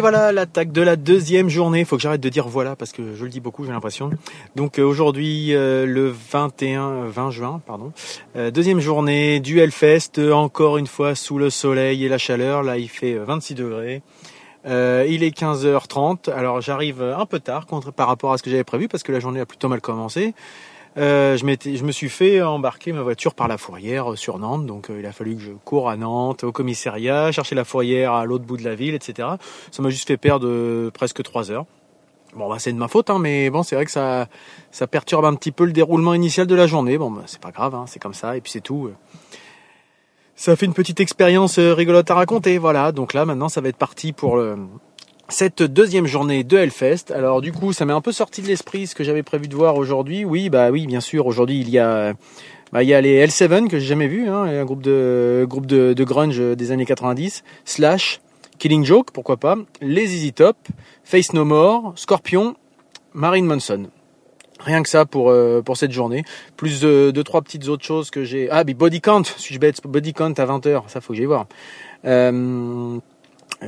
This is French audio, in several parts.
Et voilà l'attaque de la deuxième journée. Il faut que j'arrête de dire voilà parce que je le dis beaucoup, j'ai l'impression. Donc euh, aujourd'hui, euh, le 21, 20 juin, pardon. Euh, deuxième journée du Hellfest, encore une fois sous le soleil et la chaleur. Là, il fait 26 degrés. il est 15h30. Alors j'arrive un peu tard par rapport à ce que j'avais prévu parce que la journée a plutôt mal commencé. Euh, je, me suis fait embarquer ma voiture par la fourrière euh, sur Nantes, donc euh, il a fallu que je cours à Nantes, au commissariat, chercher la fourrière à l'autre bout de la ville, etc. Ça m'a juste fait perdre presque trois heures. Bon, bah, c'est de ma faute, hein, mais bon, c'est vrai que ça, ça perturbe un petit peu le déroulement initial de la journée. Bon, bah, c'est pas grave, hein, c'est comme ça, et puis c'est tout. Ça fait une petite expérience rigolote à raconter, voilà. Donc là, maintenant, ça va être parti pour le, cette deuxième journée de Hellfest. Alors du coup, ça m'est un peu sorti de l'esprit ce que j'avais prévu de voir aujourd'hui. Oui, bah oui, bien sûr. Aujourd'hui, il y a, bah, il y a les L7 que j'ai jamais vu, hein, un groupe de groupe de, grunge des années 90. Slash, Killing Joke, pourquoi pas. Les Easy Top, Face No More, Scorpion, Marine Manson. Rien que ça pour euh, pour cette journée. Plus de, de trois petites autres choses que j'ai. Ah, mais Body Count, suis-je bête Body Count à 20h, ça faut que j'aille voir. Euh,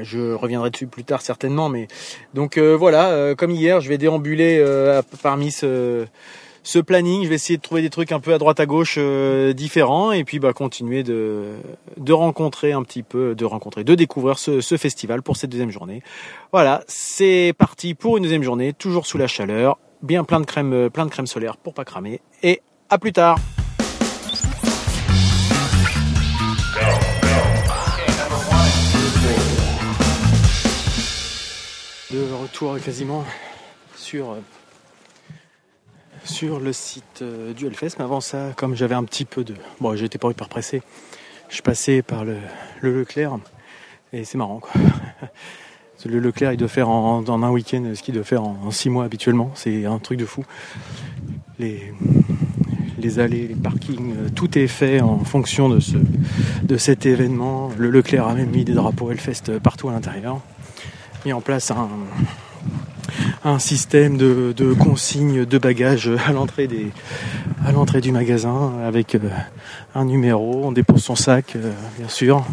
je reviendrai dessus plus tard certainement, mais donc euh, voilà, euh, comme hier, je vais déambuler euh, parmi ce, planning. Je vais essayer de trouver des trucs un peu à droite à gauche différents et puis bah continuer de de rencontrer un petit peu, de rencontrer, de découvrir ce, ce festival pour cette deuxième journée. Voilà, c'est parti pour une deuxième journée, toujours sous la chaleur, bien plein de crème, plein de crème solaire pour pas cramer et à plus tard. De retour quasiment sur, sur le site euh, du Hellfest. Mais avant ça, comme j'avais un petit peu de... Bon, j'étais pas hyper pressé. Je passais par le, Leclerc et c'est marrant quoi. Le Leclerc, il doit faire en, un week-end ce qu'il doit faire en, six mois habituellement. C'est un truc de fou. Les, les allées, les parkings, euh, tout est fait en fonction de, ce, de cet événement. Le Leclerc a même mis des drapeaux Hellfest partout à l'intérieur mis en place un, un système de, de, consignes de bagages à l'entrée des à l'entrée du magasin avec euh, un numéro, on dépose son sac euh, bien sûr.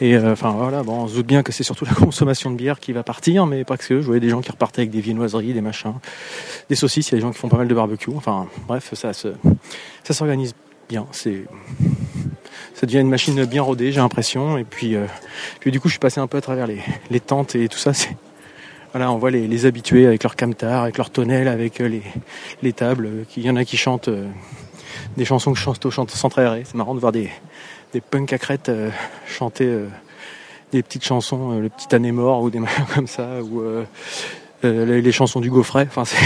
Et euh, enfin voilà, bon, on se doute bien que c'est surtout la consommation de bière qui va partir, mais pas que. Je voyais des gens qui repartaient avec des viennoiseries, des machins, des saucisses, il y a des gens qui font pas mal de barbecue. Enfin bref, ça ça s'organise bien, c'est ça devient une machine bien rodée, j'ai l'impression. Et puis, euh, puis du coup, je suis passé un peu à travers les, les tentes et tout ça. C'est voilà, on voit les, les, habitués avec leur camtar, avec leur tonnelle, avec euh, les, les tables. Il y en a qui chantent euh, des chansons que je chante au centre aéré. C'est marrant de voir des, des punk à crête chanter des petites chansons, le petit année mort ou des machins comme ça, ou les, chansons du Gaufret. Enfin, c'est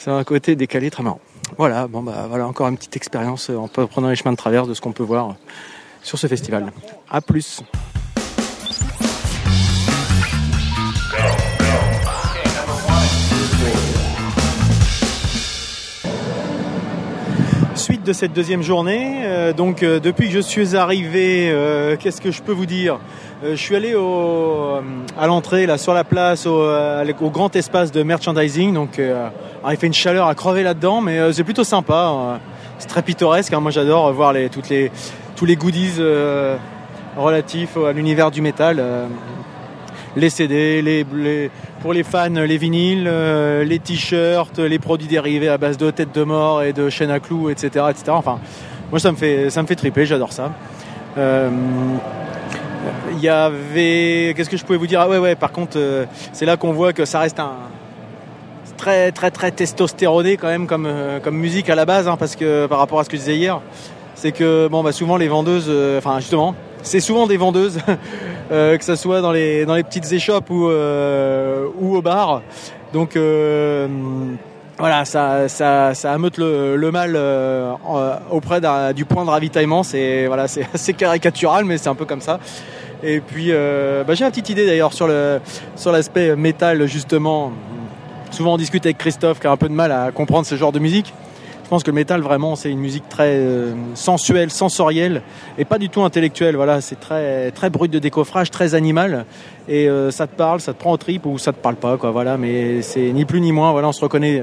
c'est un côté décalé très marrant. Voilà, bon bah voilà encore une petite expérience en prenant les chemins de traverse de ce qu'on peut voir sur ce festival. A plus. Suite de cette deuxième journée, euh, donc euh, depuis que je suis arrivé, euh, qu'est-ce que je peux vous dire? Je suis allé au, à l'entrée là sur la place au, au, grand espace de merchandising, donc il fait une chaleur à crever là-dedans, mais euh, c'est plutôt sympa. Hein. C'est très pittoresque. Hein. Moi, j'adore voir toutes les, tous les goodies euh, relatifs à l'univers du métal. Euh, les CD, pour les fans, les vinyles, les t-shirts, les produits dérivés à base de tête de mort et de chaîne à clous, etc., etc. Enfin, moi, ça me fait, ça me fait triper. J'adore ça. Il y avait, qu'est-ce que je pouvais vous dire? Ah ouais, ouais. Par contre, c'est là qu'on voit que ça reste un très très très testostéroné quand même comme, euh, comme musique à la base, hein, parce que par rapport à ce que je disais hier, c'est que bon bah souvent les vendeuses, euh, enfin justement, c'est souvent des vendeuses, euh, que ce soit dans les dans les petites échoppes ou ou au bar. Donc voilà, ça, ça, ça ameute le, le mal auprès du point de ravitaillement. C'est voilà, c'est assez caricatural, mais c'est un peu comme ça. Et puis, bah, j'ai une petite idée d'ailleurs sur le sur l'aspect métal justement souvent on discute avec Christophe qui a un peu de mal à comprendre ce genre de musique. Je pense que le métal vraiment c'est une musique très euh, sensuelle, sensorielle et pas du tout intellectuelle. Voilà, c'est très très brut de décoffrage, très animal et euh, ça te parle, ça te prend au trip ou ça te parle pas quoi. Voilà, mais c'est ni plus ni moins. Voilà, on se reconnaît,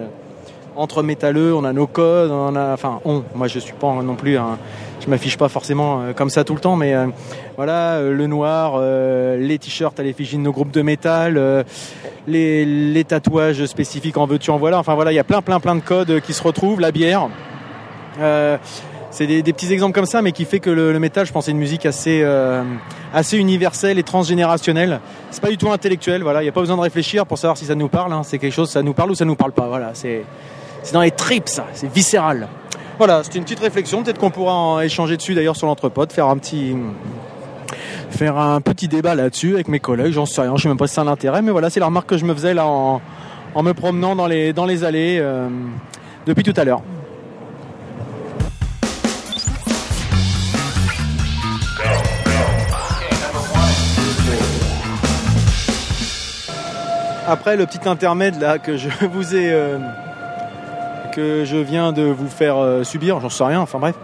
entre métalleux, on a nos codes, on a, enfin, on. Moi, je suis pas non plus un, je m'affiche pas forcément euh, comme ça tout le temps, mais euh, voilà, euh, le noir, les t-shirts à l'effigie de nos groupes de métal, les, tatouages spécifiques en veux-tu en voilà. Enfin voilà, il y a plein, plein, plein de codes qui se retrouvent. La bière. c'est des, petits exemples comme ça, mais qui fait que le, métal, je pense, c'est une musique assez, assez universelle et transgénérationnelle. C'est pas du tout intellectuel. Voilà, il n'y a pas besoin de réfléchir pour savoir si ça nous parle. Hein. C'est quelque chose, ça nous parle ou ça nous parle pas. Voilà, c'est c'est dans les tripes, ça. C'est viscéral. Voilà, c'était une petite réflexion. Peut-être qu'on pourra en échanger dessus d'ailleurs sur l'entrepôt, faire un petit faire un petit débat là-dessus avec mes collègues. J'en sais rien, je sais même pas si c'est un intérêt, mais voilà, c'est la remarque que je me faisais là en, me promenant dans les dans les allées euh, depuis tout à l'heure. Après le petit intermède là que je vous ai euh, que je viens de vous faire euh, subir, j'en sais rien, enfin bref.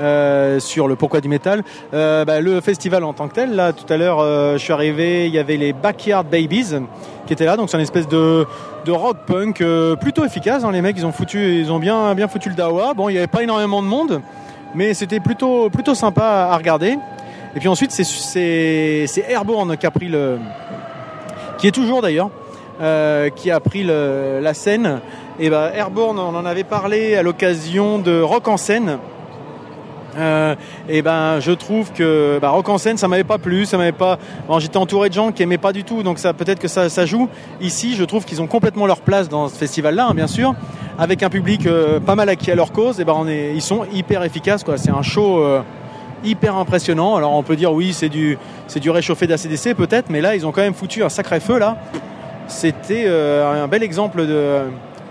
Euh, sur le pourquoi du métal. Euh, bah, le festival en tant que tel, là tout à l'heure je suis arrivé, il y avait les Backyard Babies qui étaient là, donc c'est une espèce de, rock punk plutôt efficace. Hein, les mecs ils ont foutu, ils ont bien, bien foutu le dawa. Bon il n'y avait pas énormément de monde, mais c'était plutôt, plutôt sympa à regarder. Et puis ensuite c'est Airborne qui a pris le, qui est toujours d'ailleurs, qui a pris la scène et ben Airborne, on en avait parlé à l'occasion de Rock en scène. Euh, et ben je trouve que bah, rock en scène ça m'avait pas plu ça m'avait pas j'étais entouré de gens qui aimaient pas du tout donc ça peut-être que ça, joue. Ici je trouve qu'ils ont complètement leur place dans ce festival là hein, bien sûr avec un public euh, pas mal acquis à leur cause. Et ben on est ils sont hyper efficaces c'est un show euh, hyper impressionnant. Alors on peut dire oui c'est du c'est du réchauffé d'ACDC peut-être mais là ils ont quand même foutu un sacré feu là. C'était un bel exemple de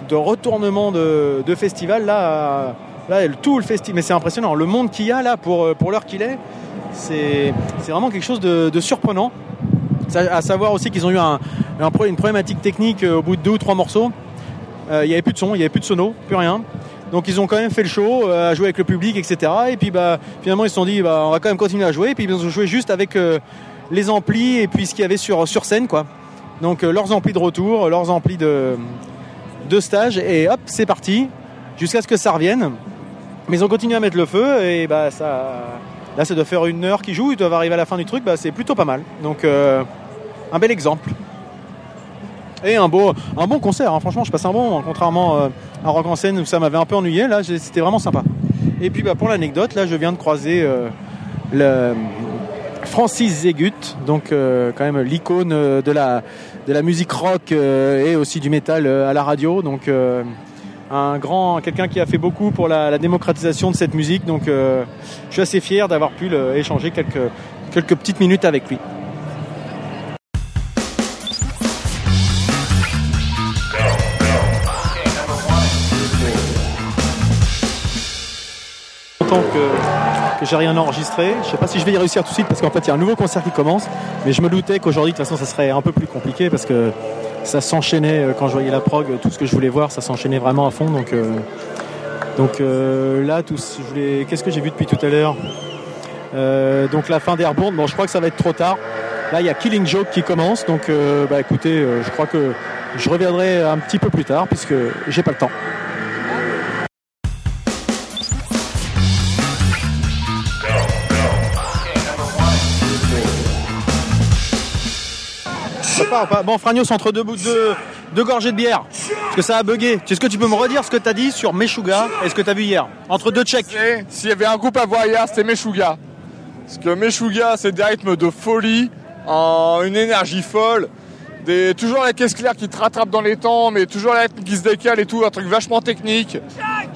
de retournement de, festival là, là tout le festival mais c'est impressionnant. Le monde qu'il y a là pour, pour l'heure qu'il est c'est vraiment quelque chose de, surprenant. À savoir aussi qu'ils ont eu un, une problématique technique euh, au bout de deux ou trois morceaux. Euh, il n'y avait plus de son il n'y avait plus de sono plus rien. Donc ils ont quand même fait le show euh, à jouer avec le public etc et puis bah finalement ils se sont dit bah, on va quand même continuer à jouer. Et puis ils ont joué juste avec les amplis et puis ce qu'il y avait sur, sur scène quoi. Donc leurs amplis de retour leurs amplis de deux stages et hop, c'est parti, jusqu'à ce que ça revienne. Mais ils ont continué à mettre le feu et bah ça, là ça doit faire une heure qu'ils jouent, ils doivent arriver à la fin du truc, bah c'est plutôt pas mal. Donc euh, un bel exemple. Et un, beau, un bon concert, hein. franchement je passe un bon, contrairement euh, à Rock en scène où ça m'avait un peu ennuyé, là c'était vraiment sympa. Et puis bah, pour l'anecdote, là je viens de croiser euh, le Francis Zegut, donc quand même l'icône de la, de la musique rock euh, et aussi du métal euh, à la radio. Donc euh, un grand, quelqu'un qui a fait beaucoup pour la, démocratisation de cette musique. Donc je suis assez fier d'avoir pu échanger quelques, quelques petites minutes avec lui. que, j'ai rien enregistré. Je sais pas si je vais y réussir tout de suite parce qu'en fait il y a un nouveau concert qui commence. Mais je me doutais qu'aujourd'hui de toute façon ça serait un peu plus compliqué parce que ça s'enchaînait euh, quand je voyais la prog, tout ce que je voulais voir, ça s'enchaînait vraiment à fond. Donc, euh, donc euh, là, qu'est-ce que j'ai vu depuis tout à l'heure? Donc la fin d'Airborne, bon je crois que ça va être trop tard. Là il y a Killing Joke qui commence, donc bah écoutez, je crois que je reviendrai un petit peu plus tard puisque j'ai pas le temps. Bon, Fragnos, entre deux, deux, deux gorgées de bière, parce que ça a bugué. Est-ce que tu peux me redire ce que tu as dit sur Meshuga et ce que tu as vu hier? Entre deux checks. S'il y avait un groupe à voir hier, c'était Meshuga. Parce que Meshuga, c'est des rythmes de folie, en une énergie folle. Des, toujours la caisse claire qui te rattrape dans les temps, mais toujours la rythme qui se décale et tout, un truc vachement technique.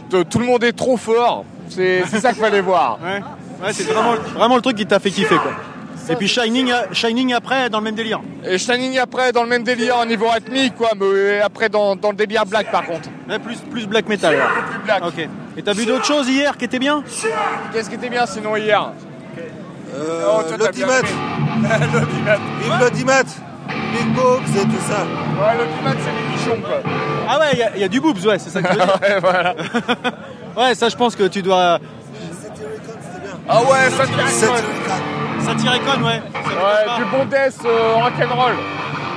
tout le monde est trop fort. C'est ça qu'il fallait voir. Ouais, c'est vraiment, vraiment le truc qui t'a fait kiffer quoi. Et puis Shining, Shining après dans le même délire. Et Shining après dans le même délire au niveau rythmique quoi, mais après dans, le délire black par contre. plus, plus black metal. plus black. Ok. Et t'as vu d'autres choses hier qui étaient bien? Qu'est-ce qui était bien sinon hier? Euh, oh, L'audimat. L'audimat. Big Boobs et tout ça. Ouais, l'audimat c'est les nichons quoi. Ah ouais, il y, a du boobs, ouais, c'est ça que tu veux dire. ouais, voilà. ouais, ça je pense que tu dois. c'était bien. Ah ouais, ça Satyricon, ouais. Ouais, du bon death euh, rock'n'roll.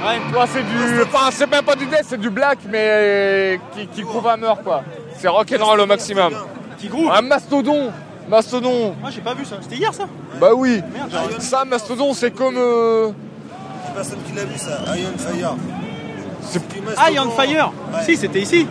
Ouais. Tu vois, c'est du. Enfin, c'est même pas du death, c'est du black, mais qui, qui groove à mort, quoi. C'est rock'n'roll au maximum. Qui groove Un mastodon Mastodon Moi j'ai pas vu ça. C'était hier ça Bah oui Merde. Ça, mastodon, c'est comme. euh, Il y a personne qui l'a vu ça. Iron Fire. C'est- du Ah. Fire Ouais. Si, c'était ici.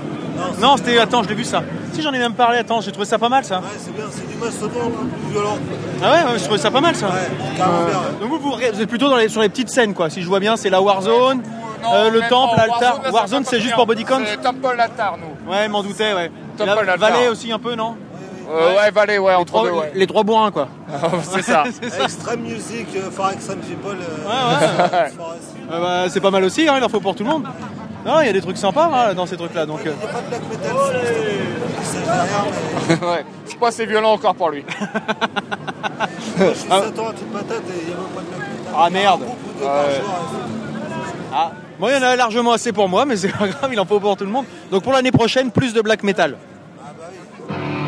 Non, Non, c'était. Attends, je l'ai vu ça. Si, j'en ai même parlé. Attends, j'ai trouvé ça pas mal ça. Ouais, c'est bien, c'est du mastodon un peu plus violent. Ah ouais, ouais, je trouvais ça pas mal ça. Ouais, carrément bien. ouais. Donc vous, vous, vous êtes plutôt dans les, sur les petites scènes quoi. Si je vois bien, c'est la Warzone, Non, euh, le même temple, pas. l'altar. Warzone, c'est juste pour body count C'est temple, l'altar, nous. Ouais, m'en doutais, ouais. Ball, l'altar. Valais aussi un peu, non Euh, ouais, Valais, ouais, entre Trois- deux, ouais. Les trois bourrins quoi. c'est ça. c'est ça. Extreme Music, euh, for Extreme People. euh, Ouais, ouais. Forest. Euh, bah, c'est pas mal aussi, hein, il en faut pour tout le monde. Non, il y a des trucs sympas hein, dans ces trucs-là. Donc, euh, Il n'y a pas de black metal, mais ouais. Je crois que c'est violent encore pour lui. je suis Satan à toute patate et il n'y a même pas de black metal. Ah, merde. Ouais. jour, et ah. Bon, il y en a largement assez pour moi, mais c'est pas grave, il en faut pour tout le monde. Donc pour l'année prochaine, plus de black metal.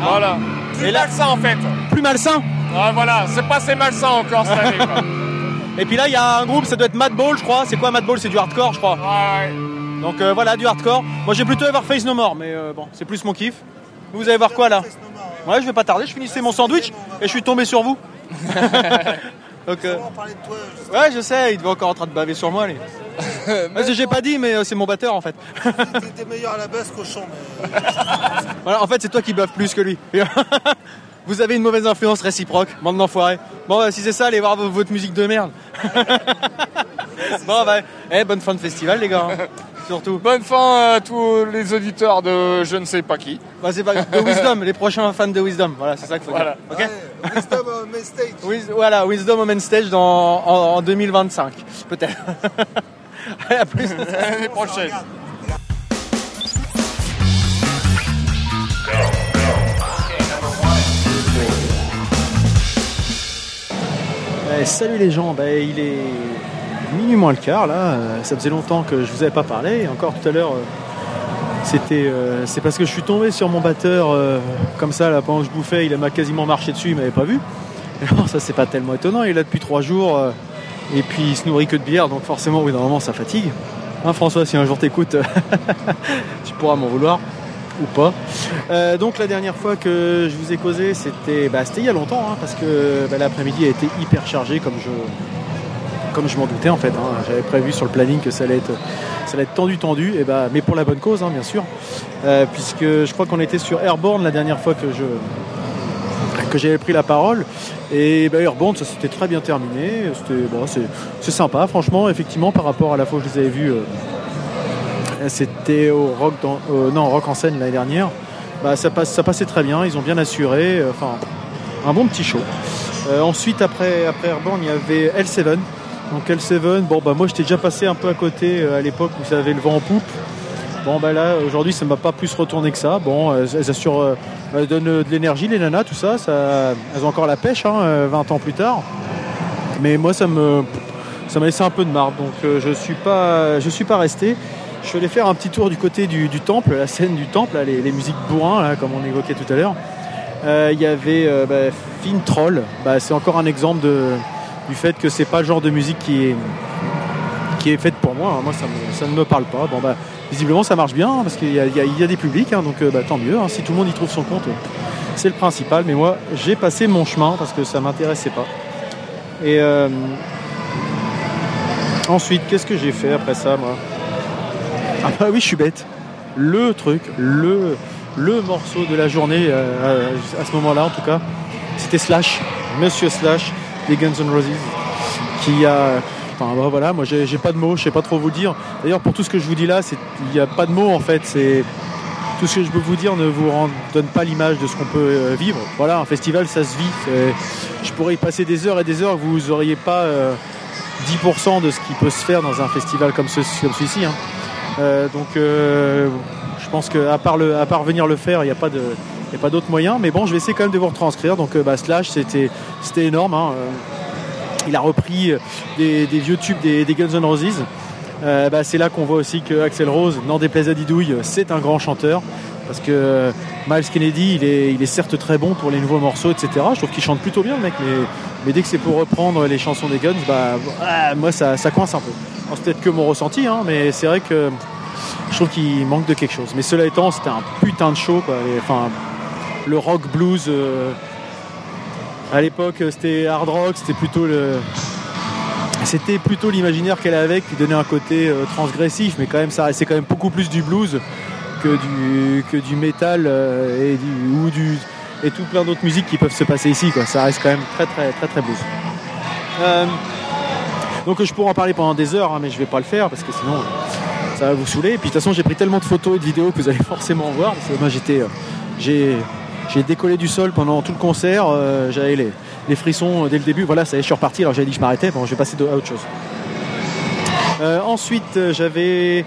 Voilà. Plus Et là- malsain, en fait. Plus malsain. Ah, voilà, c'est pas assez malsain encore cette année, quoi. Et puis là, il y a un groupe, ça doit être Mad Ball, je crois. C'est quoi Mad Ball? C'est du hardcore, je crois. Ouais. Donc euh, voilà, du hardcore. Moi, j'ai plutôt voir Face No More, mais euh, bon, c'est plus mon kiff. Vous allez voir quoi là? Ouais. Je vais pas tarder. Je finissais mon sandwich et je suis tombé sur vous. Donc, euh, ouais, je sais, il devait encore en train de baver sur moi. Lui. J'ai pas dit, mais c'est mon batteur en fait. T'étais meilleur à la basse qu'au chant, Voilà, en fait, c'est toi qui bave plus que lui. Vous avez une mauvaise influence réciproque, bande d'enfoirés. Bon, bah, si c'est ça, allez voir votre musique de merde. bon, bah, eh, bonne fin de festival, les gars. Surtout. Bonne fin à tous les auditeurs de je ne sais pas qui. Bah, c'est pas de Wisdom, les prochains fans de Wisdom. Voilà, c'est ça qu'il faut Voilà. dire. Ok ouais, Wisdom on main stage. Wis- voilà, Wisdom au main stage dans, en, en 2025, peut-être. Allez, à plus. L'année prochaine. Eh, salut les gens, Bah, il est minuit moins le quart là, Euh, ça faisait longtemps que je vous avais pas parlé, et encore tout à l'heure euh, c'était euh, c'est parce que je suis tombé sur mon batteur comme ça là pendant que je bouffais, il m'a quasiment marché dessus, il m'avait pas vu. Alors ça c'est pas tellement étonnant, il est là depuis trois jours et puis il se nourrit que de bière donc forcément d'un moment ça fatigue. Hein, François si un jour t'écoutes tu pourras m'en vouloir ou pas. Donc la dernière fois que je vous ai causé, c'était bah, il y a longtemps, hein, parce que bah, l'après-midi a été hyper chargé, comme je, comme je m'en doutais en fait. hein. J'avais prévu sur le planning que ça allait être, tendu, tendu, et bah, mais pour la bonne cause, hein, bien sûr, Euh, puisque je crois qu'on était sur Airborne la dernière fois que je j'avais pris la parole. Et bah, Airborne, ça s'était très bien terminé. C'était bon, c'est sympa, franchement, effectivement, par rapport à la fois que je les avais vus. euh, c'était au rock, euh, non, rock en scène l'année dernière. Bah, ça, passe, ça passait très bien, ils ont bien assuré. Enfin, un bon petit show. Ensuite, après, après Airborne, il y avait L7. Donc L7, bon, bah, moi j'étais déjà passé un peu à côté euh, à l'époque où ça avait le vent en poupe. Bon, bah là, aujourd'hui, ça m'a pas plus retourné que ça. Bon, elles assurent, euh, elles donnent euh, de l'énergie, les nanas, tout ça, ça. Elles ont encore la pêche, hein, euh, 20 ans plus tard. Mais moi, ça me, ça m'a laissé un peu de marre. Donc, je suis pas, je suis pas resté. Je suis allé faire un petit tour du côté du, temple, la scène du temple, les, musiques bourrin, comme on évoquait tout à l'heure. Il y avait euh, bah, Fin Troll. Bah, c'est encore un exemple de, du fait que c'est pas le genre de musique qui est, qui est faite pour moi. hein. Moi, ça, ne me parle pas. Bon, bah, visiblement, ça marche bien hein, parce qu'il y, a- des publics, hein, donc euh, bah, tant mieux. Si tout le monde y trouve son compte, c'est le principal. Mais moi, j'ai passé mon chemin parce que ça m'intéressait pas. Et euh, ensuite, qu'est-ce que j'ai fait après ça, moi? Ah bah oui, je suis bête. Le truc, le, le morceau de la journée, euh, à ce moment-là en tout cas, c'était Slash, Monsieur Slash, des Guns N' Roses, qui a... Enfin bah, voilà, moi j'ai pas de mots, je sais pas trop vous dire. D'ailleurs pour tout ce que je vous dis là, il n'y a pas de mots en fait, c'est... Tout ce que je peux vous dire ne vous donne pas l'image de ce qu'on peut euh, vivre. Voilà, un festival, ça se vit. Je pourrais y passer des heures et des heures, vous n'auriez pas euh, 10% de ce qui peut se faire dans un festival comme, ce- comme celui-ci. hein. Euh, donc euh, je pense qu'à part, le- à part venir le faire, il n'y a pas de... il y a pas d'autre moyen, mais bon, je vais essayer quand même de vous retranscrire. Donc, euh, bah, Slash, c'était énorme. hein. Euh, Il a repris des, des vieux tubes des, Guns N' Roses. Euh, bah, c'est là qu'on voit aussi que Axel Rose, n'en déplaise à Didouille, c'est un grand chanteur. Parce que euh, Miles Kennedy, il est, il est certes très bon pour les nouveaux morceaux, etc. Je trouve qu'il chante plutôt bien, le mec, mais, mais dès que c'est pour reprendre les chansons des Guns, bah, ah, moi, ça, ça coince un peu. c'est peut-être que mon ressenti, hein, mais c'est vrai que je trouve qu'il manque de quelque chose. Mais cela étant, c'était un putain de show. Quoi. Le rock blues, euh, à l'époque, c'était hard rock, c'était plutôt le. C'était plutôt l'imaginaire qu'elle avait qui donnait un côté euh, transgressif, mais quand même, ça restait quand même beaucoup plus du blues que du, que du métal euh, et, ou du, et tout plein d'autres musiques qui peuvent se passer ici. Quoi. Ça reste quand même très, très, très, très blues. Euh, donc, je pourrais en parler pendant des heures, hein, mais je vais pas le faire parce que sinon ça va vous saouler. Et puis de toute façon, j'ai pris tellement de photos et de vidéos que vous allez forcément voir. Parce que moi, j'étais, euh, j'ai décollé du sol pendant tout le concert. euh, j'avais les, frissons dès le début. Voilà, ça y est, je suis reparti. Alors j'avais dit que je m'arrêtais. Bon, je vais passer à autre chose. Euh, ensuite, euh, j'avais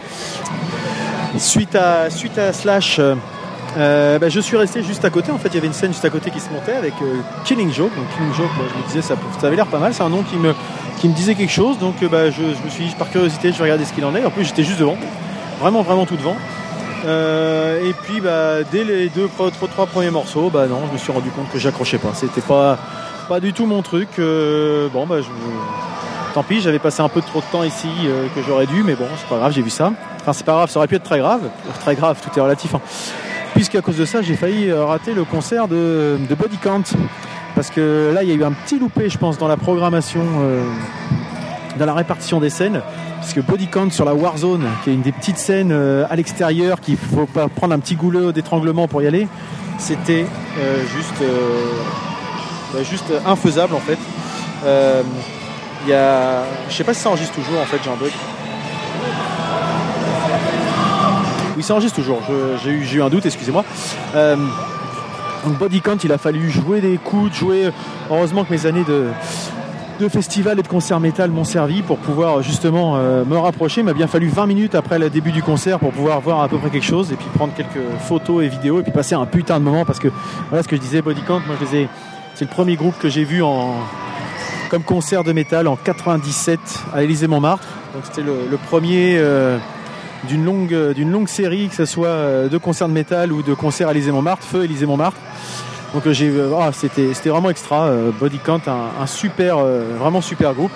suite à suite à Slash. bah, je suis resté juste à côté. En fait, il y avait une scène juste à côté qui se montait avec Killing Joke. Donc Killing Joke, je me disais, ça, avait l'air pas mal. C'est un nom qui me qui me disait quelque chose. Donc bah, je, je me suis dit, par curiosité, je vais regarder ce qu'il en est. En plus, j'étais juste devant, vraiment, vraiment tout devant. Euh, et puis, bah, dès les deux, trois, premiers morceaux, bah non, je me suis rendu compte que j'accrochais pas. C'était pas, pas du tout mon truc. Euh, bon, bah, je, tant pis, j'avais passé un peu trop de temps ici euh, que j'aurais dû, mais bon, c'est pas grave, j'ai vu ça. Enfin, c'est pas grave, ça aurait pu être très grave. Très grave, tout est relatif. hein. Puisqu'à cause de ça, j'ai failli rater le concert de, de Body. Parce que là, il y a eu un petit loupé, je pense, dans la programmation, dans la répartition des scènes. Puisque Body Count sur la Warzone, qui est une des petites scènes euh, à l'extérieur, qu'il faut pas prendre un petit goulot d'étranglement pour y aller, c'était euh, juste, euh, bah, juste infaisable en fait. Euh, Il y a, je sais pas si ça enregistre toujours en fait, j'ai un bug. Oui, ça enregistre toujours. J'ai eu, eu un doute, excusez-moi. Euh, donc Body Count, il a fallu jouer des coudes, jouer. Heureusement que mes années de, de festival et de concert métal m'ont servi pour pouvoir justement euh, me rapprocher. Il m'a bien fallu 20 minutes après le début du concert pour pouvoir voir à peu près quelque chose et puis prendre quelques photos et vidéos et puis passer un putain de moment parce que voilà ce que je disais, Body Count, moi je les c'est le premier groupe que j'ai vu en comme concert de métal en 97 à Élysée Montmartre. Donc c'était le, premier euh, d'une longue d'une longue série, que ce soit euh, de concerts de métal ou de concerts à Élysée Montmartre, feu Élysée Montmartre. Donc euh, j'ai euh, ah, c'était c'était vraiment extra. euh, Body Count, un, super vraiment super groupe.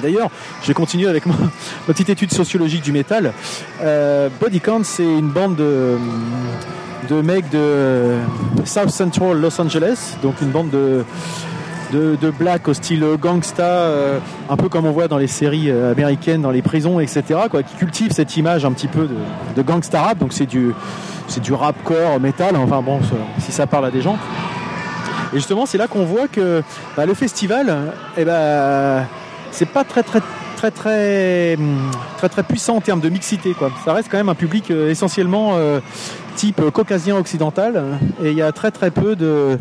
D'ailleurs, je vais continuer avec ma, ma petite étude sociologique du métal. Euh, Body Count, c'est une bande de, de mecs de South Central Los Angeles, donc une bande de, de, black au style gangsta, euh, un peu comme on voit dans les séries euh, américaines, dans les prisons, etc., qui cultive cette image un petit peu de, gangsta rap. Donc c'est du, c'est du rapcore métal, enfin bon, si ça parle à des gens. Et justement, c'est là qu'on voit que bah, le festival, eh ben, c'est pas très très très très hum, très très puissant en termes de mixité quoi. Ça reste quand même un public euh, essentiellement euh, type caucasien occidental et il y a très très peu de,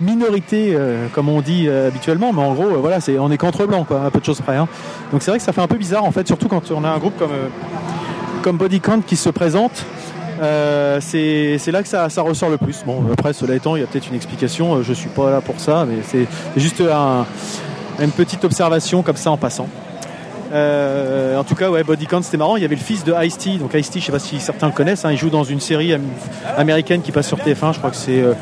minorités euh, comme on dit habituellement mais en gros voilà c'est on est qu'entre blancs quoi un peu de choses près hein. donc c'est vrai que ça fait un peu bizarre en fait surtout quand on a un groupe comme comme Body Count qui se présente c'est c'est là que ça, ça ressort le plus. Bon, après, cela étant, il y a peut-être une explication. Je suis pas là pour ça, mais c'est juste un- une petite observation comme ça en passant. Euh, en tout cas, ouais, Body Count, c'était marrant. Il y avait le fils de Ice-T. Donc Ice-T, je sais pas si certains le connaissent. hein, il joue dans une série am- américaine qui passe sur TF1. Je crois que c'est, euh,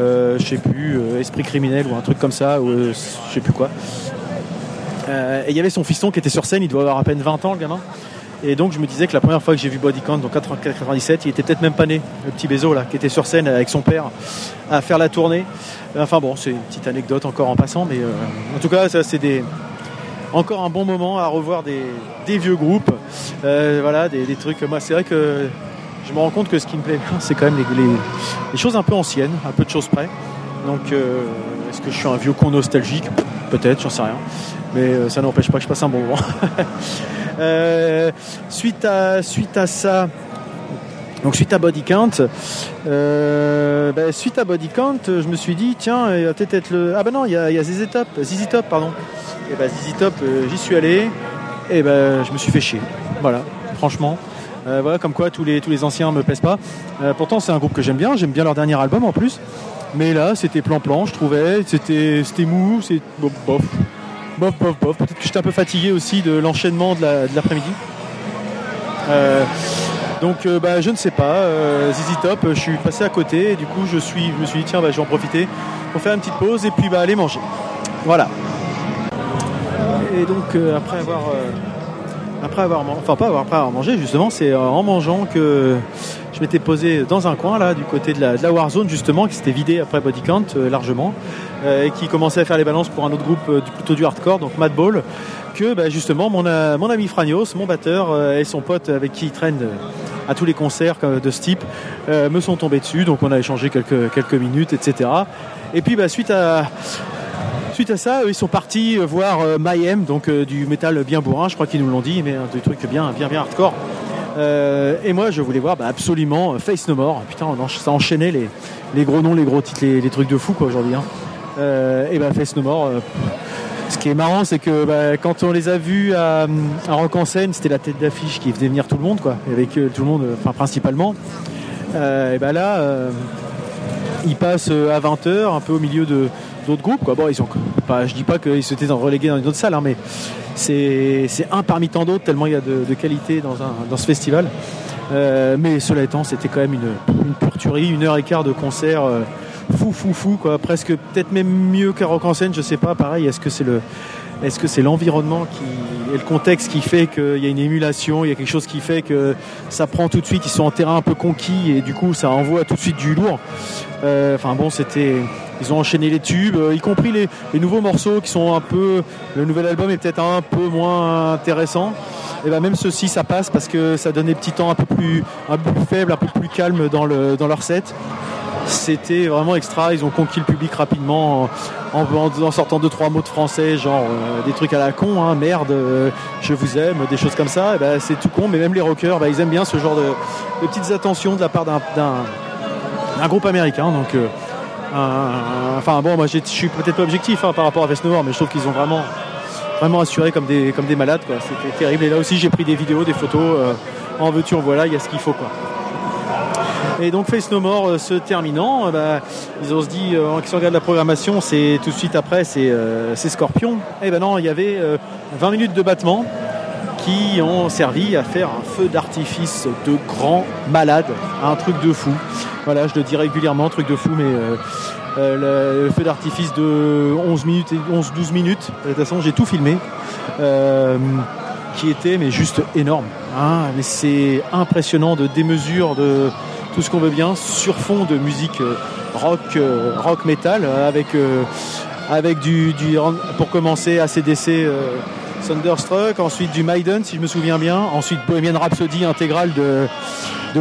euh, je sais plus, Esprit criminel ou un truc comme ça, ou je sais plus quoi. Et il y avait son fiston qui était sur scène. Il doit avoir à peine 20 ans, le gamin. Et donc je me disais que la première fois que j'ai vu Body Count, donc 97, il était peut-être même pas né, le petit Bézo là, qui était sur scène avec son père à faire la tournée. Enfin bon, c'est une petite anecdote encore en passant, mais euh, en tout cas, ça c'est des encore un bon moment à revoir des, vieux groupes, Euh, voilà, des, trucs. Moi, c'est vrai que je me rends compte que ce qui me plaît c'est quand même les choses un peu anciennes, un peu de choses près. Donc, euh, est-ce que je suis un vieux con nostalgique Peut-être, j'en sais rien. Mais euh, ça n'empêche pas que je passe un bon moment. Euh, suite, à, suite à ça, donc suite à Body Count, euh, ben, suite à Body Count, je me suis dit tiens, il va peut-être être le. Ah ben non, il y a, y ZZ Top, ZZ Top, pardon. Et ben ZZ Top, j'y suis allé, et ben je me suis fait chier. Voilà, franchement. Voilà, comme quoi tous les, tous les anciens me plaisent pas. Pourtant, c'est un groupe que j'aime bien, j'aime bien leur dernier album en plus. Mais là, c'était plan-plan, je trouvais. C'était mou, c'est bof, bof. Bof, bof. Peut-être que j'étais un peu fatigué aussi de l'enchaînement de la- de l'après-midi. Euh, donc, euh, bah, je ne sais pas. Euh, ZZ Top, je suis passé à côté. Et du coup, je, suis, je me suis dit, tiens, bah, je vais en profiter pour faire une petite pause et puis bah, aller manger. Voilà. Et donc euh, après avoir après avoir man- enfin pas avoir, après avoir mangé justement, c'est euh, en mangeant que je m'étais posé dans un coin là du côté de la, Warzone justement qui s'était vidé après Body Count euh, largement euh, et qui commençait à faire les balances pour un autre groupe plutôt du hardcore donc Madball que bah, justement mon, mon ami Franios, mon batteur et son pote avec qui il traîne à tous les concerts de ce type me sont tombés dessus donc on a échangé quelques, quelques minutes etc. Et puis bah, suite à Suite à ça, ils sont partis euh, voir euh, Mayhem, donc euh, du métal bien bourrin, je crois qu'ils nous l'ont dit, mais des trucs bien, bien, bien hardcore. Et moi, je voulais voir bah, absolument Face No More. Putain, ça enchaînait les, les gros noms, les gros titres, les, trucs de fou quoi aujourd'hui. hein. Et bah Face No More. ce qui est marrant, c'est que bah, quand on les a vus à, à Rock en scène, c'était la tête d'affiche qui faisait venir tout le monde, quoi, avec tout le monde, enfin principalement. Et bah là, ils passent à 20h, un peu au milieu de d'autres groupes. Quoi. Bon, ils pas, je dis pas qu'ils s'étaient relégués dans une autre salle, hein, mais c'est un parmi tant d'autres, tellement il y a de, qualité dans, un, dans ce festival. Euh, mais cela étant, c'était quand même une, une une heure et quart de concert euh, fou, fou, fou, quoi. Presque peut-être même mieux qu'à Rock en scène, je sais pas. Pareil, est-ce que c'est le est-ce que c'est l'environnement qui et le contexte qui fait qu'il y a une émulation, il y a quelque chose qui fait que ça prend tout de suite, ils sont en terrain un peu conquis et du coup ça envoie tout de suite du lourd. Euh, Enfin bon, c'était ils ont enchaîné les tubes, euh, y compris les, nouveaux morceaux qui sont un peu. Le nouvel album est peut-être un peu moins intéressant. Et ben même ceci, ça passe parce que ça donne des petits temps un peu plus, un peu plus faibles, un peu plus calmes dans, le, dans leur set. C'était vraiment extra. Ils ont conquis le public rapidement en, en- sortant deux trois mots de français, genre euh, des trucs à la con, hein, merde, euh, je vous aime, des choses comme ça. Ben, c'est tout con, mais même les rockers, ben, ils aiment bien ce genre de, de petites attentions de la part d'un- d'un d'un groupe américain. Donc, euh, enfin bon, moi je suis peut-être pas objectif hein, par rapport à Vesnover, mais je trouve qu'ils ont vraiment, vraiment assuré comme des, comme des malades. C'était terrible. Et là aussi, j'ai pris des vidéos, des photos. euh, en veux-tu, en voilà, il y a ce qu'il faut. quoi. Et donc Face No More euh, se terminant, euh, bah, ils ont se dit, euh, regardent la programmation, c'est tout de suite après, c'est Scorpion. Et ben non, il y avait euh, 20 minutes de battement qui ont servi à faire un feu d'artifice de grand malade, un truc de fou. Voilà, je le dis régulièrement, truc de fou, mais euh, euh, le, feu d'artifice de 11 minutes et 11-12 minutes, de toute façon j'ai tout filmé, euh, qui était mais juste énorme. hein. mais c'est impressionnant de démesure de tout ce qu'on veut bien sur fond de musique euh, rock, euh, rock metal avec avec du, du pour commencer ACDC euh, Thunderstruck, ensuite du Maiden si je me souviens bien, ensuite Bohemian Rhapsody intégrale de,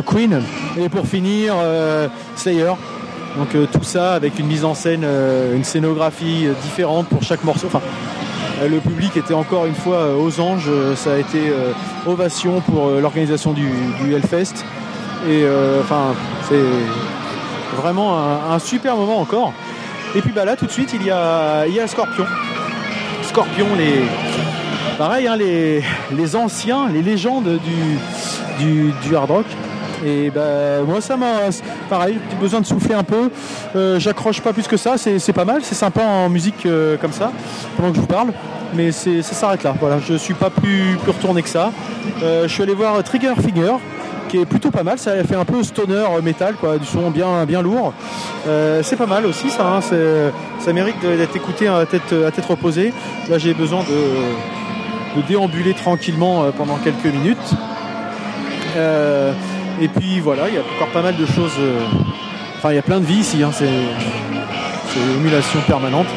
Queen et pour finir euh, Slayer. Donc euh, tout ça avec une mise en scène, euh, une scénographie différente pour chaque morceau. Enfin, le public était encore une fois aux anges. Ça a été ovation pour l'organisation du, Hellfest. Et enfin, c'est vraiment un, un super moment encore. Et puis bah là, tout de suite, il y a, il y a Scorpion. Scorpion, les, pareil, hein, les, les anciens, les légendes du, du, hard rock. Et bah, moi, ça m'a. Pareil, petit besoin de souffler un peu. Euh, J'accroche pas plus que ça, c'est pas mal, c'est sympa en musique euh, comme ça, pendant que je vous parle. Mais ça s'arrête là. Voilà, je suis pas plus, plus retourné que ça. Euh, je suis allé voir Trigger Finger, qui est plutôt pas mal. Ça fait un peu stoner metal, quoi, du son bien, bien lourd. C'est pas mal aussi, ça. hein, ça mérite d'être écouté à tête, à tête reposée. Là, j'ai besoin de, de déambuler tranquillement euh, pendant quelques minutes. Euh, et puis voilà, il y a encore pas mal de choses. euh, Enfin, il y a plein de vie ici. hein, c'est une émulation permanente.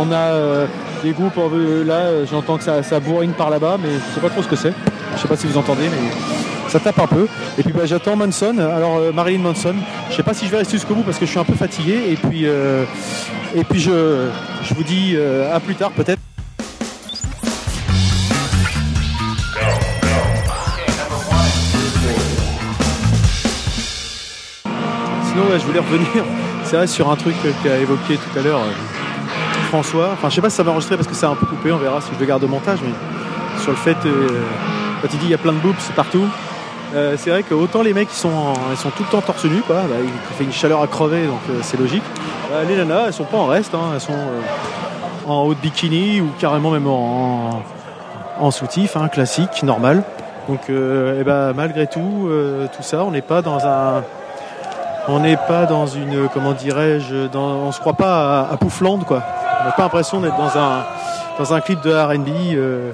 On a des groupes là, j'entends que ça, ça bourrine par là-bas, mais je sais pas trop ce que c'est. Je sais pas si vous entendez, mais ça tape un peu. Et puis bah, j'attends Manson. Alors Marilyn Manson, je sais pas si je vais rester jusqu'au bout parce que je suis un peu fatigué. Et puis, et puis je, je vous dis à plus tard peut-être. Je voulais revenir, c'est vrai, sur un truc qu'a évoqué tout à l'heure euh, François. Enfin, je sais pas si ça va enregistrer parce que c'est un peu coupé, on verra si je le garde au montage, mais sur le fait, euh, quand il dit il y a plein de boobs partout, euh, c'est vrai que autant les mecs ils sont, en- ils sont tout le temps torse nu, quoi, bah, il fait une chaleur à crever, donc c'est logique. Bah, les nanas, elles sont pas en reste, hein, elles sont en haut de bikini ou carrément même en, en soutif, hein, classique, normal. Donc, euh, eh ben, malgré tout, tout ça, on n'est pas dans un on n'est pas dans une, comment dirais-je, dans, on se croit pas à, à Pouflande, quoi. On n'a pas l'impression d'être dans un, dans un clip de RB euh,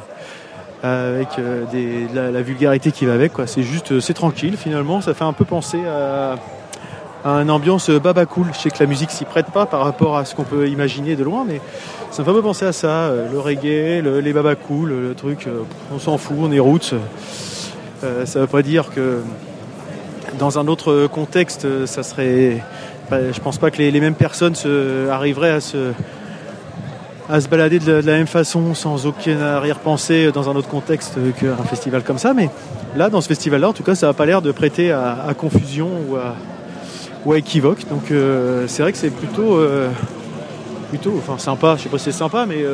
avec euh, des, de la, la vulgarité qui va avec. quoi. C'est juste, euh, c'est tranquille finalement. Ça fait un peu penser à, à une ambiance baba cool. Je sais que la musique s'y prête pas par rapport à ce qu'on peut imaginer de loin, mais ça me fait un peu penser à ça. euh, Le reggae, le- les baba cool, le truc, euh, on s'en fout, on est roots. Euh, ça veut pas dire que dans un autre contexte, euh, ça serait. je pense pas que les, mêmes personnes arriveraient à se, à se balader de la, même façon, sans aucune arrière-pensée dans un autre contexte qu'un festival comme ça. Mais là, dans ce festival-là, en tout cas, ça n'a pas l'air de prêter à, confusion ou à, équivoque. Donc euh, c'est vrai que c'est plutôt, euh, plutôt, enfin sympa. Je sais pas si c'est sympa, mais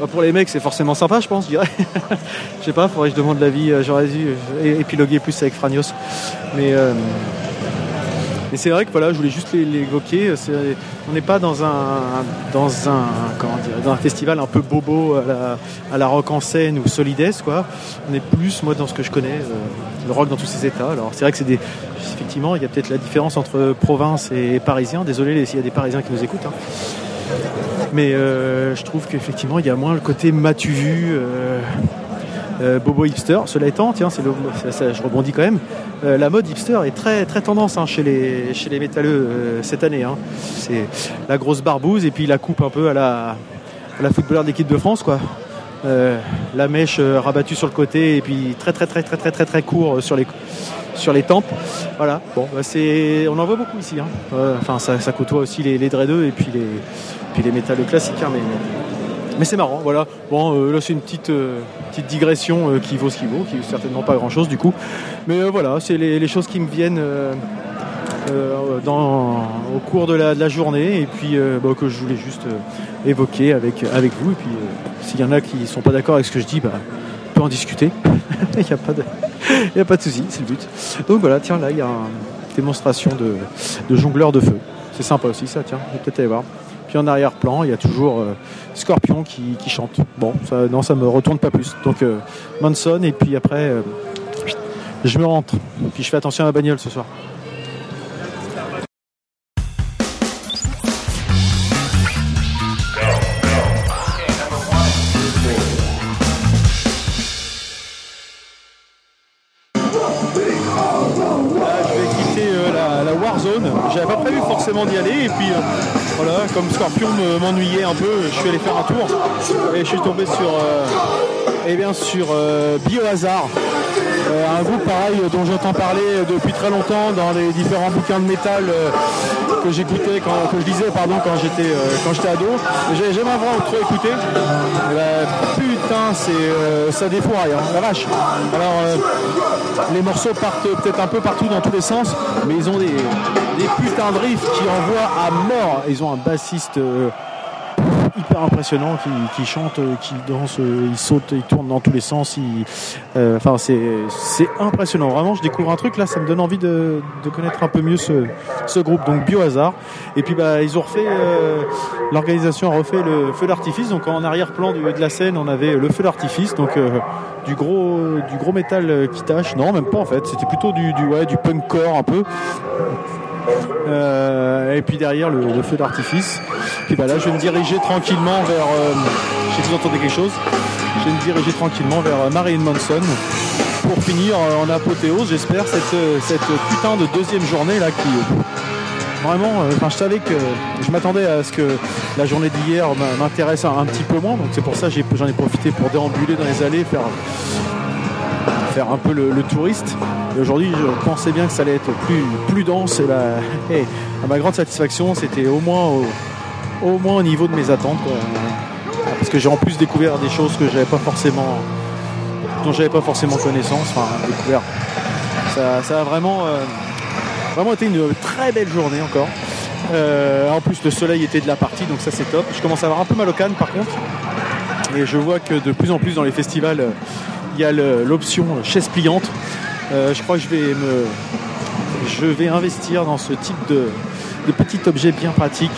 bah, pour les mecs, c'est forcément sympa, je pense, je dirais. je sais pas, faudrait que je demande l'avis. euh, J'aurais dû euh, épiloguer plus avec Franios, mais euh, mais c'est vrai que voilà, je voulais juste l'é- l'évoquer. C'est- On n'est pas dans un dans un comment dire, dans un festival un peu bobo à la, à la rock en scène ou solides quoi. On est plus moi dans ce que je connais, euh, le rock dans tous ses états. Alors c'est vrai que c'est des effectivement il y a peut-être la différence entre province et parisien. Désolé s'il y a des parisiens qui nous écoutent. hein. Mais euh, je trouve qu'effectivement il y a moins le côté m'as-tu vu. euh, euh, Bobo hipster, cela étant, c'est je rebondis quand même. la mode hipster est très très tendance hein, chez les chez les métalleux cette année. hein. C'est la grosse barbouze et puis la coupe un peu à la à la footballeur de l'équipe de France quoi. Euh, la mèche euh, rabattue sur le côté et puis très très très très très très très court euh, sur les sur les tempes. Voilà. Bon, bah, c'est on en voit beaucoup ici. hein. Enfin, ça, ça côtoie aussi les, les et puis les puis les classiques. hein, mais mais c'est marrant, voilà. Bon, là c'est une petite, petite digression qui vaut ce qui vaut, qui est certainement pas grand chose du coup. Mais voilà, c'est les, les choses qui me viennent dans, au cours de la, journée et puis euh, bah, que je voulais juste euh, évoquer avec, avec vous. Et puis euh, s'il y en a qui sont pas d'accord avec ce que je dis, bah, on peut en discuter. Il n'y a pas de, souci, c'est le but. Donc voilà, tiens, là il y a une démonstration de, jongleur de feu. C'est sympa aussi ça, tiens, vous peut-être aller voir. Puis en arrière-plan, il y a toujours euh, Scorpion qui, chante. Bon, ça, non, ça me retourne pas plus. Donc euh, Manson, et puis après, euh, je me rentre. Puis je fais attention à ma bagnole ce soir. Suis faire un tour. Et je suis tombé sur, euh, eh bien, sur euh, Biohazard. Euh, un groupe pareil dont j'entends parler depuis très longtemps dans les différents bouquins de métal que j'écoutais quand que je lisais pardon quand j'étais quand j'étais ado. Et J'ai jamais vraiment trop écouté. Et putain c'est ça défouraille hein, la vache. Alors les morceaux partent peut-être un peu partout dans tous les sens, mais ils ont des, des putains de riffs qui envoient à mort. Ils ont un bassiste hyper impressionnant qui, chante, euh, qui danse, euh, il saute, il tourne dans tous les sens. euh, Enfin, c'est impressionnant. Vraiment, je découvre un truc là, ça me donne envie de, connaître un peu mieux ce, groupe. Donc Biohazard. Et puis bah ils ont refait, l'organisation a refait le feu d'artifice. Donc en arrière-plan de la scène, on avait le feu d'artifice. Donc du gros du gros métal qui tâche. Non, même pas en fait. C'était plutôt du, du punk core un peu. Euh, et puis derrière le, feu d'artifice. Puis bah là, je vais me diriger tranquillement vers. Euh, je sais quelque chose. Je vais me diriger tranquillement vers euh, Marilyn Manson pour finir euh, en apothéose, j'espère, cette, cette putain de deuxième journée là qui. Vraiment, je savais que je m'attendais à ce que la journée d'hier m'intéresse un, petit peu moins, donc c'est pour ça que j'en ai, profité pour déambuler dans les allées, faire, faire un peu le touriste. Aujourd'hui, je pensais bien que ça allait être plus, plus dense, et à ma grande satisfaction, c'était au moins au, moins au niveau de mes attentes. Parce que j'ai en plus découvert des choses que j'avais pas forcément dont j'avais pas forcément connaissance, enfin découvert. Ça, a vraiment, euh, vraiment été une très belle journée encore. Euh, en plus le soleil était de la partie, donc ça c'est top. Je commence à avoir un peu mal au canne par contre. Et je vois que de plus en plus dans les festivals, il y a l'option chaise pliante. Euh, je crois que je vais je vais investir dans ce type de, de petit objet bien pratique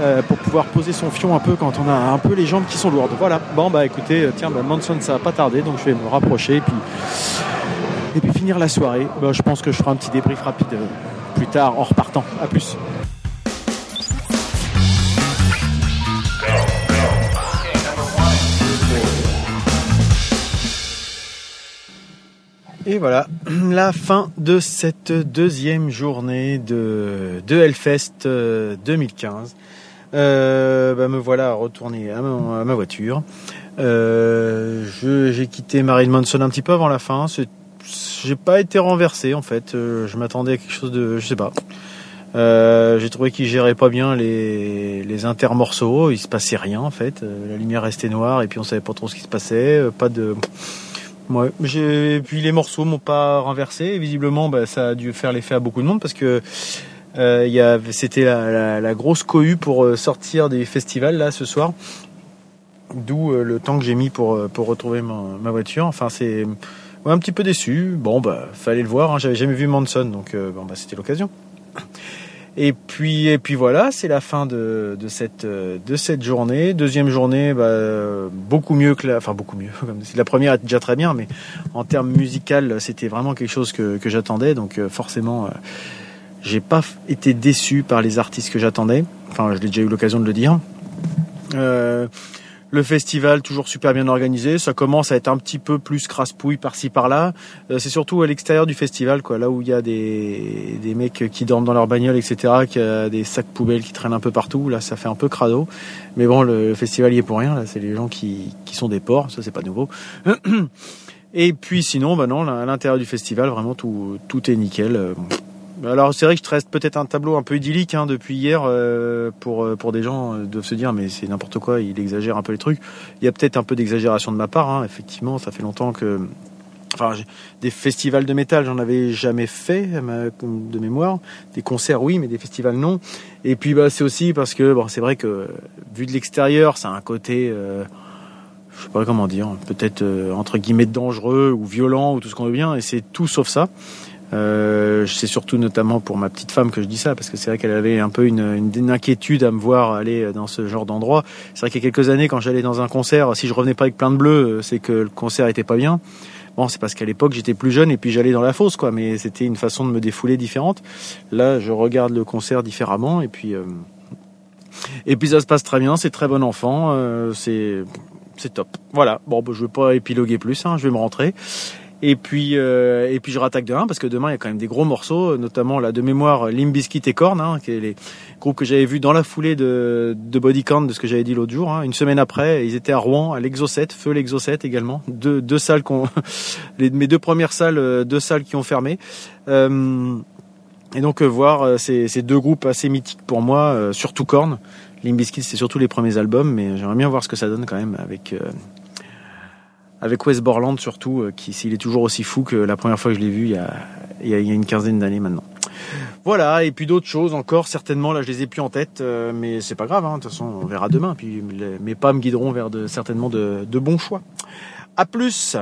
euh, pour pouvoir poser son fion un peu quand on a un peu les jambes qui sont lourdes. Voilà. Bon bah écoutez, euh, tiens, bah, Manson ça va pas tarder, donc je vais me rapprocher et puis et puis finir la soirée. Bah, je pense que je ferai un petit débrief rapide plus tard en repartant. À plus. Et voilà, la fin de cette deuxième journée de, de Hellfest 2015. Euh, bah, me voilà retourné à ma, voiture. Euh, j'ai quitté Marilyn Manson un petit peu avant la fin. J'ai pas été renversé en fait. Euh, je m'attendais à quelque chose de, je sais pas. Euh, j'ai trouvé qu'il gérait pas bien les, les intermorceaux. Il se passait rien en fait. Euh, la lumière restait noire et puis on savait pas trop ce qui se passait. Euh, pas de Puis les morceaux m'ont pas renversé. visiblement, bah, ça a dû faire l'effet à beaucoup de monde parce que euh, c'était la, grosse cohue pour euh, sortir des festivals là ce soir. D'où euh, le temps que j'ai mis pour retrouver ma, voiture. Enfin, c'est un petit peu déçu. Bon, bah fallait le voir. Hein. J'avais jamais vu Manson, donc bon bah c'était l'occasion. Et puis, et puis voilà, c'est la fin de, de, cette, de cette journée. Deuxième journée, bah, beaucoup mieux que la, enfin beaucoup mieux. La première était déjà très bien, mais en termes musical, c'était vraiment quelque chose que, que j'attendais. Donc forcément, j'ai pas été déçu par les artistes que j'attendais. Enfin, je l'ai déjà eu l'occasion de le dire. Euh, le festival toujours super bien organisé, ça commence à être un petit peu plus crasse-pouille par-ci par-là. Euh, c'est surtout à l'extérieur du festival, quoi, là où il y a des, des mecs qui dorment dans leur bagnole, etc., qui a des sacs poubelles qui traînent un peu partout. Là, ça fait un peu crado. Mais bon, le, le festival y est pour rien. Là, c'est les gens qui, qui sont des porcs, ça c'est pas nouveau. Et puis sinon, bah non, à l'intérieur du festival, vraiment tout, tout est nickel. Euh, alors c'est vrai que je te reste peut-être un tableau un peu idyllique hein, depuis hier euh, pour pour des gens euh, doivent se dire mais c'est n'importe quoi, il exagère un peu les trucs. Il y a peut-être un peu d'exagération de ma part. Hein, effectivement, ça fait longtemps que enfin des festivals de métal j'en avais jamais fait de mémoire. Des concerts oui, mais des festivals non. Et puis bah c'est aussi parce que bon c'est vrai que vu de l'extérieur ça a un côté euh, je sais pas comment dire, peut-être euh, entre guillemets dangereux ou violent ou tout ce qu'on veut bien, et c'est tout sauf ça. Euh, c'est surtout notamment pour ma petite femme que je dis ça, parce que c'est vrai qu'elle avait un peu une, une, inquiétude à me voir aller dans ce genre d'endroit. C'est vrai qu'il y a quelques années, quand j'allais dans un concert, si je revenais pas avec plein de bleus, c'est que le concert était pas bien. Bon, c'est parce qu'à l'époque j'étais plus jeune et puis j'allais dans la fosse, quoi. Mais c'était une façon de me défouler différente. Là, je regarde le concert différemment et puis euh, et puis ça se passe très bien. C'est très bon enfant. Euh, c'est c'est top. Voilà. Bon, bah, je vais pas épiloguer plus. Hein, je vais me rentrer. Et puis, euh, et puis je rattaque demain parce que demain il y a quand même des gros morceaux, notamment là de mémoire Limbiskit et Korn, hein, qui est les groupes que j'avais vus dans la foulée de, de Body Count, de ce que j'avais dit l'autre jour. Hein. Une semaine après, ils étaient à Rouen, à l'Exocet, feu l'Exocet également. Deux, deux salles qu'on, mes deux premières salles, euh, deux salles qui ont fermé. Euh, et donc euh, voir euh, ces, ces, deux groupes assez mythiques pour moi, surtout Korn. Limbiskit c'est surtout les premiers albums, mais j'aimerais bien voir ce que ça donne quand même avec avec Wes Borland surtout, qui s'il est toujours aussi fou que la première fois que je l'ai vu il y a, une quinzaine d'années maintenant. Voilà, et puis d'autres choses encore, certainement, là je les ai plus en tête, euh, mais c'est pas grave, hein, de toute façon on verra demain, puis mes pas me guideront vers de, certainement de, de bons choix. À plus